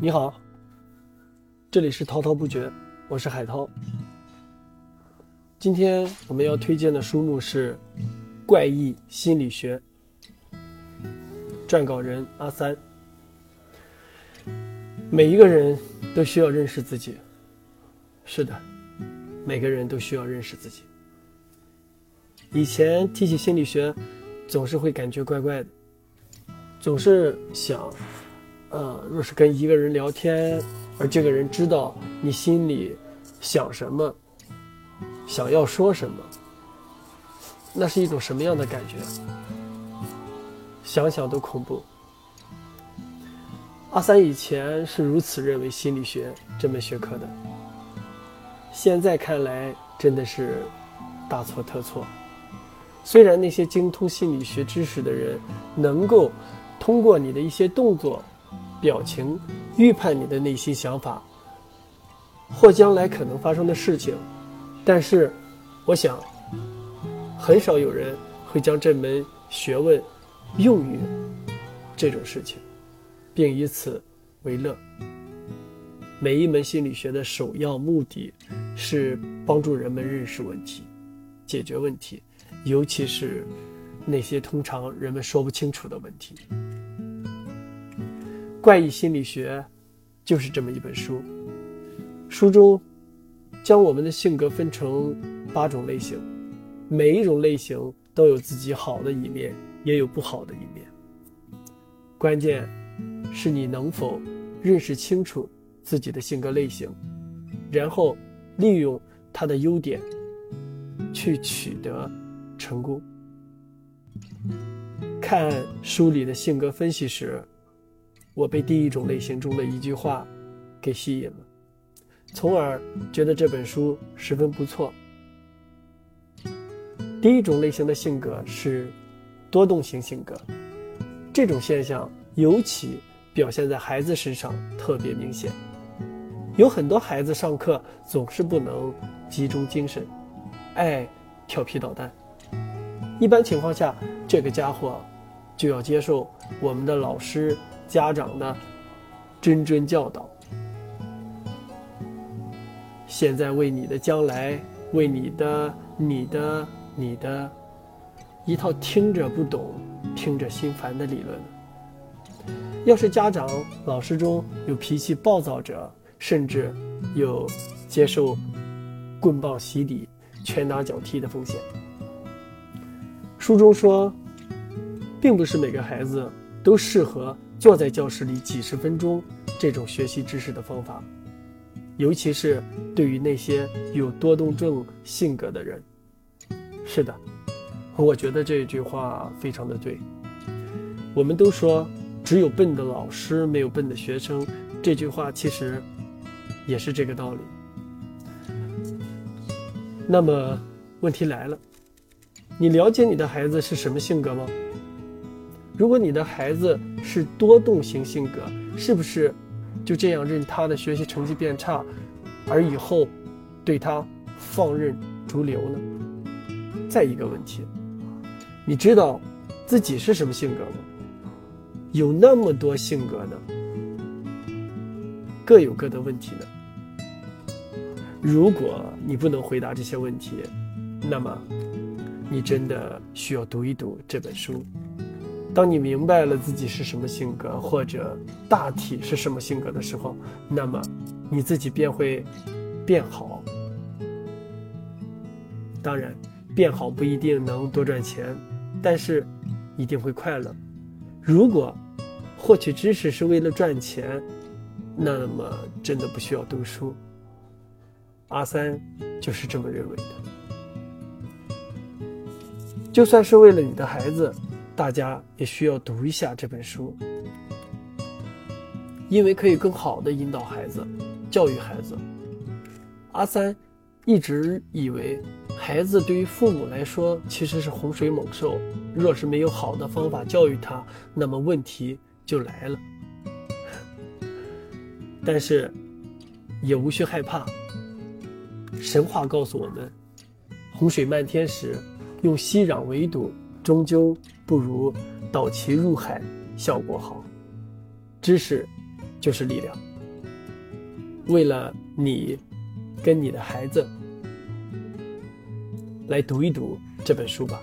你好，这里是滔滔不绝，我是海涛。今天我们要推荐的书目是《怪异心理学》，撰稿人阿三。每一个人都需要认识自己，是的，每个人都需要认识自己。以前提起心理学，总是会感觉怪怪的，总是想。呃，若是跟一个人聊天，而这个人知道你心里想什么，想要说什么，那是一种什么样的感觉？想想都恐怖。阿三以前是如此认为心理学这门学科的，现在看来真的是大错特错。虽然那些精通心理学知识的人能够通过你的一些动作。表情预判你的内心想法，或将来可能发生的事情，但是，我想，很少有人会将这门学问用于这种事情，并以此为乐。每一门心理学的首要目的是帮助人们认识问题、解决问题，尤其是那些通常人们说不清楚的问题。怪异心理学就是这么一本书，书中将我们的性格分成八种类型，每一种类型都有自己好的一面，也有不好的一面。关键是你能否认识清楚自己的性格类型，然后利用它的优点去取得成功。看书里的性格分析时。我被第一种类型中的一句话给吸引了，从而觉得这本书十分不错。第一种类型的性格是多动型性格，这种现象尤其表现在孩子身上特别明显。有很多孩子上课总是不能集中精神，爱调皮捣蛋。一般情况下，这个家伙就要接受我们的老师。家长的谆谆教导，现在为你的将来，为你的、你的、你的，一套听着不懂、听着心烦的理论。要是家长、老师中有脾气暴躁者，甚至有接受棍棒洗礼、拳打脚踢的风险。书中说，并不是每个孩子都适合。坐在教室里几十分钟，这种学习知识的方法，尤其是对于那些有多动症性格的人，是的，我觉得这句话非常的对。我们都说只有笨的老师，没有笨的学生，这句话其实也是这个道理。那么问题来了，你了解你的孩子是什么性格吗？如果你的孩子是多动型性格，是不是就这样任他的学习成绩变差，而以后对他放任逐流呢？再一个问题，你知道自己是什么性格吗？有那么多性格呢，各有各的问题呢。如果你不能回答这些问题，那么你真的需要读一读这本书。当你明白了自己是什么性格，或者大体是什么性格的时候，那么你自己便会变好。当然，变好不一定能多赚钱，但是一定会快乐。如果获取知识是为了赚钱，那么真的不需要读书。阿三就是这么认为的。就算是为了你的孩子。大家也需要读一下这本书，因为可以更好的引导孩子、教育孩子。阿三一直以为，孩子对于父母来说其实是洪水猛兽，若是没有好的方法教育他，那么问题就来了。但是，也无需害怕。神话告诉我们，洪水漫天时，用熙攘围堵。终究不如导其入海效果好。知识就是力量。为了你跟你的孩子，来读一读这本书吧。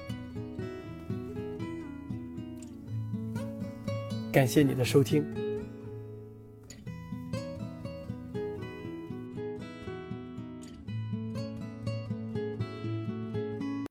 感谢你的收听。